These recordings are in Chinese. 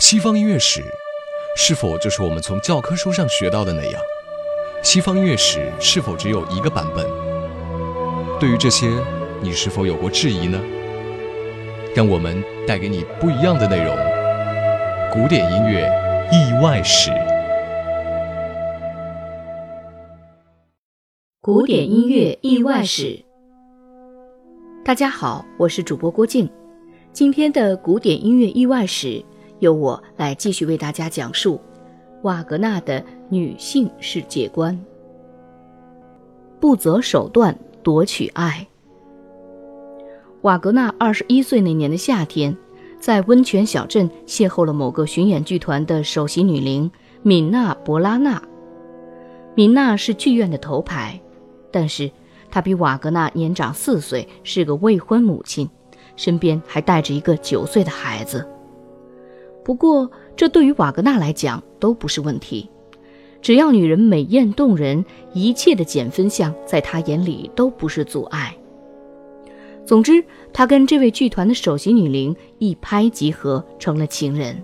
西方音乐史是否就是我们从教科书上学到的那样？西方音乐史是否只有一个版本？对于这些，你是否有过质疑呢？让我们带给你不一样的内容——古典音乐意外史。古典音乐意外史。大家好，我是主播郭静。今天的古典音乐意外史。由我来继续为大家讲述瓦格纳的女性世界观。不择手段夺取爱。瓦格纳二十一岁那年的夏天，在温泉小镇邂逅了某个巡演剧团的首席女伶敏娜·博拉纳。敏娜是剧院的头牌，但是她比瓦格纳年长四岁，是个未婚母亲，身边还带着一个九岁的孩子。不过，这对于瓦格纳来讲都不是问题。只要女人美艳动人，一切的减分项在他眼里都不是阻碍。总之，他跟这位剧团的首席女伶一拍即合，成了情人。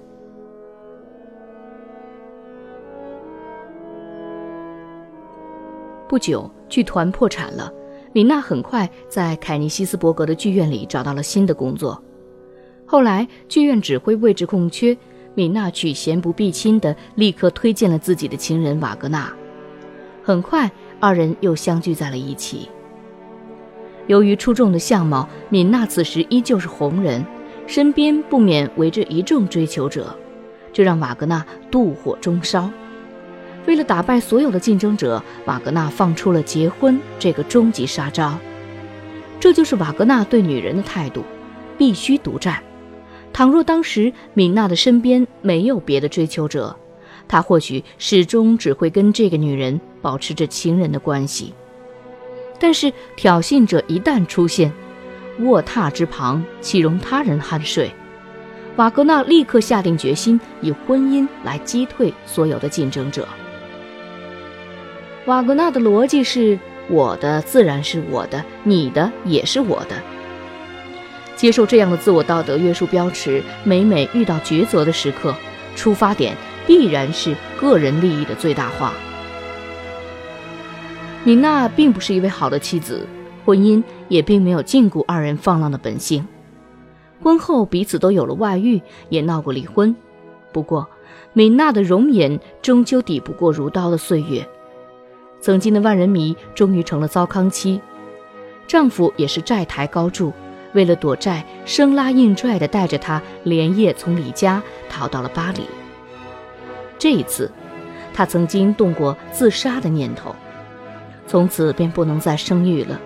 不久，剧团破产了，米娜很快在凯尼西斯伯格的剧院里找到了新的工作。后来剧院指挥位置空缺，米娜取贤不避亲的立刻推荐了自己的情人瓦格纳。很快，二人又相聚在了一起。由于出众的相貌，敏娜此时依旧是红人，身边不免围着一众追求者，这让瓦格纳妒火中烧。为了打败所有的竞争者，瓦格纳放出了结婚这个终极杀招。这就是瓦格纳对女人的态度：必须独占。倘若当时敏娜的身边没有别的追求者，他或许始终只会跟这个女人保持着情人的关系。但是挑衅者一旦出现，卧榻之旁岂容他人酣睡？瓦格纳立刻下定决心，以婚姻来击退所有的竞争者。瓦格纳的逻辑是：我的自然是我的，你的也是我的。接受这样的自我道德约束标尺，每每遇到抉择的时刻，出发点必然是个人利益的最大化。米娜并不是一位好的妻子，婚姻也并没有禁锢二人放浪的本性。婚后彼此都有了外遇，也闹过离婚。不过，米娜的容颜终究抵不过如刀的岁月。曾经的万人迷终于成了糟糠妻，丈夫也是债台高筑。为了躲债，生拉硬拽地带着他连夜从李家逃到了巴黎。这一次，他曾经动过自杀的念头，从此便不能再生育了。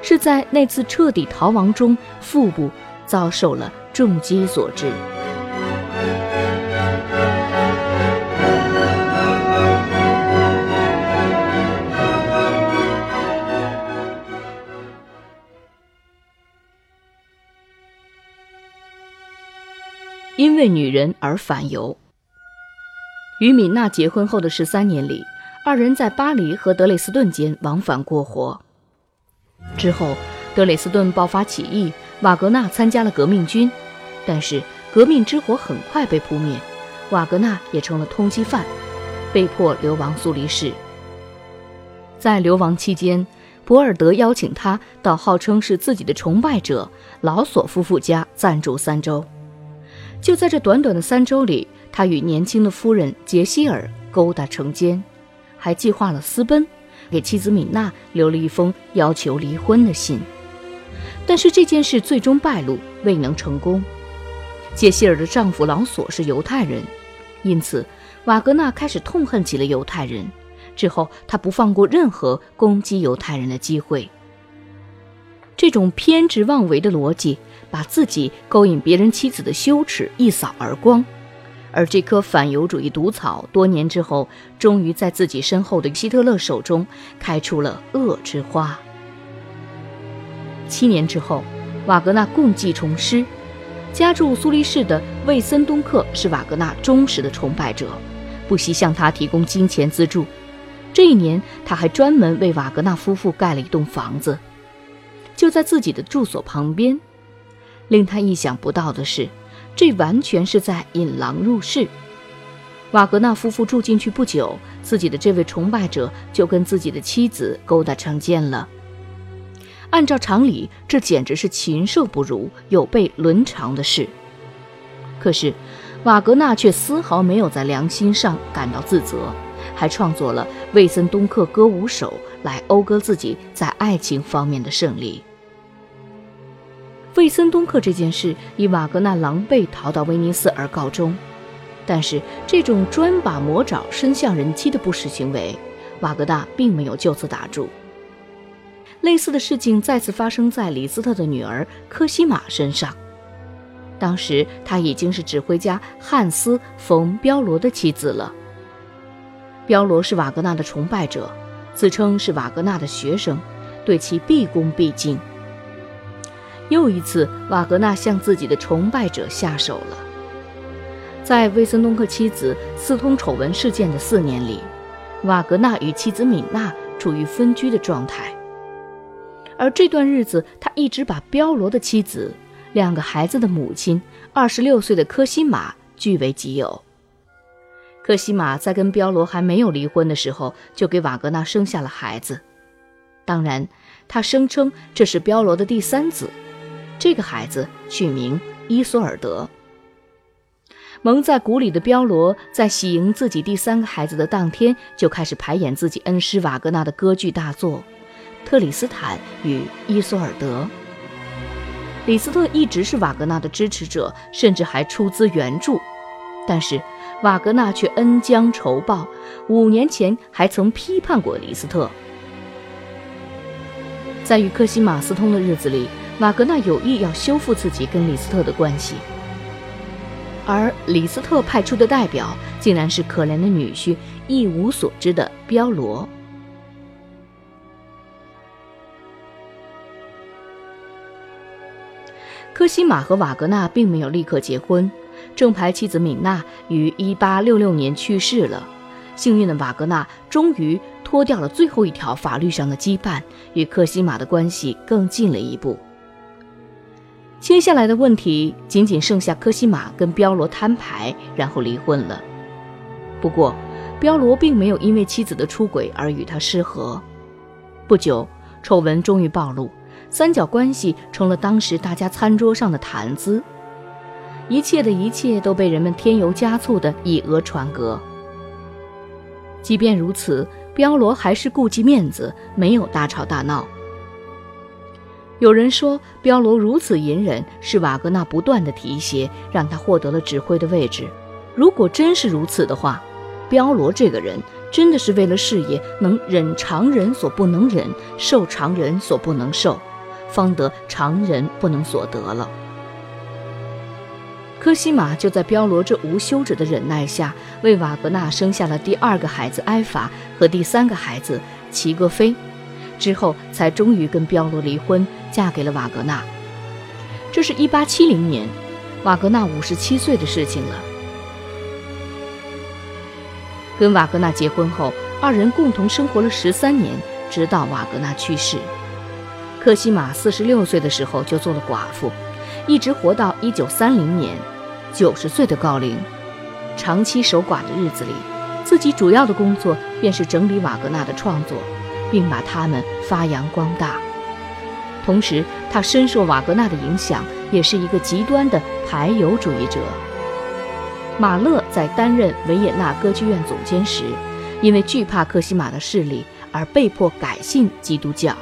是在那次彻底逃亡中，腹部遭受了重击所致。因为女人而反犹。与米娜结婚后的十三年里，二人在巴黎和德累斯顿间往返过活。之后，德累斯顿爆发起义，瓦格纳参加了革命军，但是革命之火很快被扑灭，瓦格纳也成了通缉犯，被迫流亡苏黎世。在流亡期间，博尔德邀请他到号称是自己的崇拜者劳索夫妇家暂住三周。就在这短短的三周里，他与年轻的夫人杰希尔勾搭成奸，还计划了私奔，给妻子米娜留了一封要求离婚的信。但是这件事最终败露，未能成功。杰希尔的丈夫劳索是犹太人，因此瓦格纳开始痛恨起了犹太人。之后，他不放过任何攻击犹太人的机会。这种偏执妄为的逻辑。把自己勾引别人妻子的羞耻一扫而光，而这颗反犹主义毒草，多年之后，终于在自己身后的希特勒手中开出了恶之花。七年之后，瓦格纳故技重施，家住苏黎世的魏森东克是瓦格纳忠实的崇拜者，不惜向他提供金钱资助。这一年，他还专门为瓦格纳夫妇盖了一栋房子，就在自己的住所旁边。令他意想不到的是，这完全是在引狼入室。瓦格纳夫妇住进去不久，自己的这位崇拜者就跟自己的妻子勾搭成奸了。按照常理，这简直是禽兽不如、有悖伦常的事。可是，瓦格纳却丝毫没有在良心上感到自责，还创作了《魏森东克歌舞手》来讴歌自己在爱情方面的胜利。魏森东克这件事以瓦格纳狼狈逃到威尼斯而告终。但是，这种专把魔爪伸向人妻的不实行为，瓦格纳并没有就此打住。类似的事情再次发生在李斯特的女儿科西玛身上。当时她已经是指挥家汉斯·冯·彪罗的妻子了。彪罗是瓦格纳的崇拜者，自称是瓦格纳的学生，对其毕恭毕敬。又一次，瓦格纳向自己的崇拜者下手了。在威森东克妻子私通丑闻事件的四年里，瓦格纳与妻子米娜处于分居的状态。而这段日子，他一直把彪罗的妻子、两个孩子的母亲、二十六岁的科西玛据为己有。科西玛在跟彪罗还没有离婚的时候，就给瓦格纳生下了孩子。当然，他声称这是彪罗的第三子，这个孩子取名伊索尔德。蒙在鼓里的彪罗，在喜迎自己第三个孩子的当天，就开始排演自己恩师瓦格纳的歌剧大作《特里斯坦与伊索尔德》。李斯特一直是瓦格纳的支持者，甚至还出资援助，但是瓦格纳却恩将仇报，五年前还曾批判过李斯特。在与克西马斯通的日子里，瓦格纳有意要修复自己跟李斯特的关系。而李斯特派出的代表，竟然是可怜的女婿一无所知的彪罗。科西玛和瓦格纳并没有立刻结婚，正牌妻子敏娜于1866年去世了。幸运的瓦格纳终于脱掉了最后一条法律上的羁绊，与科西玛的关系更近了一步。接下来的问题仅仅剩下科西玛跟彪罗摊牌，然后离婚了。不过，彪罗并没有因为妻子的出轨而与他失和。不久，丑闻终于暴露，三角关系成了当时大家餐桌上的谈资。一切的一切都被人们添油加醋的以讹传讹。即便如此，彪罗还是顾及面子，没有大吵大闹。有人说，彪罗如此隐忍，是瓦格纳不断的提携，让他获得了指挥的位置。如果真是如此的话，彪罗这个人真的是为了事业能忍常人所不能忍，受常人所不能受，方得常人不能所得了。科西玛就在彪罗这无休止的忍耐下，为瓦格纳生下了第二个孩子埃法和第三个孩子齐格菲。之后才终于跟彪罗离婚，嫁给了瓦格纳。这是一八七零年，瓦格纳五十七岁的事情了。跟瓦格纳结婚后，二人共同生活了十三年，直到瓦格纳去世。克西玛四十六岁的时候就做了寡妇，一直活到一九三零年，九十岁的高龄。长期守寡的日子里，自己主要的工作便是整理瓦格纳的创作。并把他们发扬光大。同时，他深受瓦格纳的影响，也是一个极端的排犹主义者。马勒在担任维也纳歌剧院总监时，因为惧怕科西玛的势力而被迫改信基督教。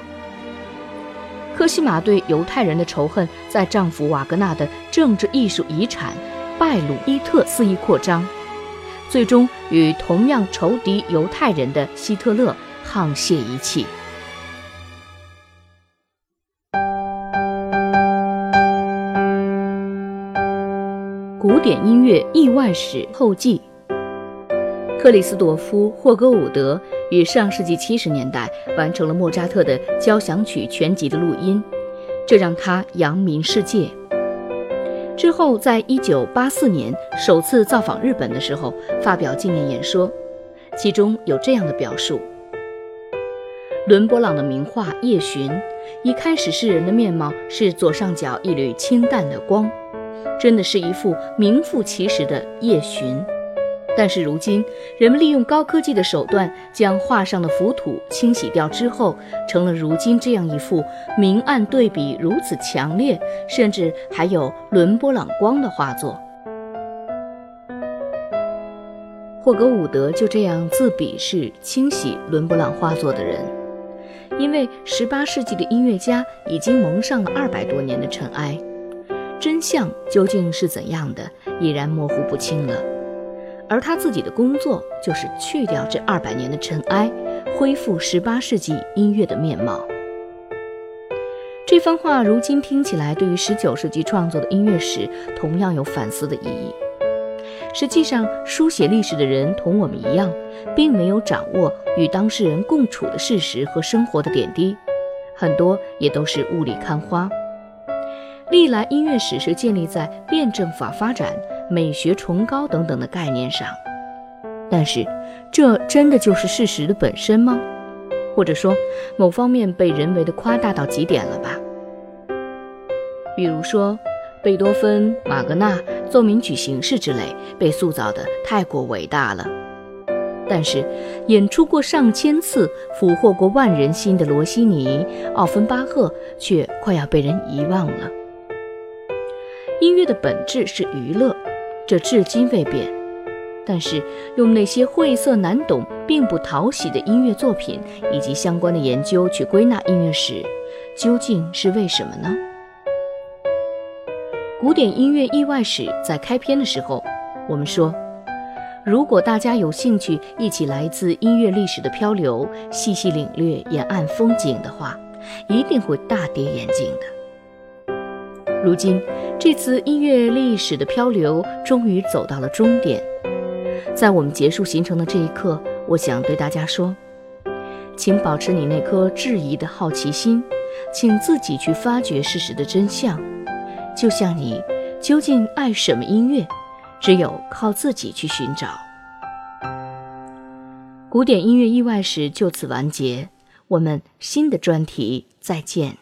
科西玛对犹太人的仇恨，在丈夫瓦格纳的政治艺术遗产拜鲁伊特肆意扩张，最终与同样仇敌犹太人的希特勒。沆瀣一气。古典音乐意外史后记：克里斯朵夫·霍格伍德于上世纪七十年代完成了莫扎特的交响曲全集的录音，这让他扬名世界。之后，在一九八四年首次造访日本的时候，发表纪念演说，其中有这样的表述。伦勃朗的名画《夜巡》，一开始诗人的面貌是左上角一缕清淡的光，真的是一副名副其实的夜巡。但是如今，人们利用高科技的手段，将画上的浮土清洗掉之后，成了如今这样一幅明暗对比如此强烈，甚至还有伦勃朗光的画作。霍格伍德就这样自比是清洗伦勃朗画作的人，因为18世纪的音乐家已经蒙上了二百多年的尘埃，真相究竟是怎样的，已然模糊不清了。而他自己的工作就是去掉这二百年的尘埃，恢复十八世纪音乐的面貌。这番话如今听起来，对于十九世纪创作的音乐史同样有反思的意义。实际上，书写历史的人同我们一样，并没有掌握与当事人共处的事实和生活的点滴，很多也都是雾里看花。历来音乐史是建立在辩证法发展。美学崇高等等的概念上，但是，这真的就是事实的本身吗？或者说，某方面被人为的夸大到极点了吧？比如说，贝多芬、马格纳奏鸣曲形式之类，被塑造的太过伟大了。但是，演出过上千次、俘获过万人心的罗西尼、奥芬巴赫，却快要被人遗忘了。音乐的本质是娱乐。这至今未变，但是用那些晦涩难懂、并不讨喜的音乐作品以及相关的研究去归纳音乐史，究竟是为什么呢？古典音乐意外史在开篇的时候，我们说，如果大家有兴趣一起来自音乐历史的漂流，细细领略沿岸风景的话，一定会大跌眼镜的。如今。这次音乐历史的漂流终于走到了终点，在我们结束行程的这一刻，我想对大家说，请保持你那颗质疑的好奇心，请自己去发掘事实的真相。就像你究竟爱什么音乐，只有靠自己去寻找。古典音乐意外史就此完结，我们新的专题再见。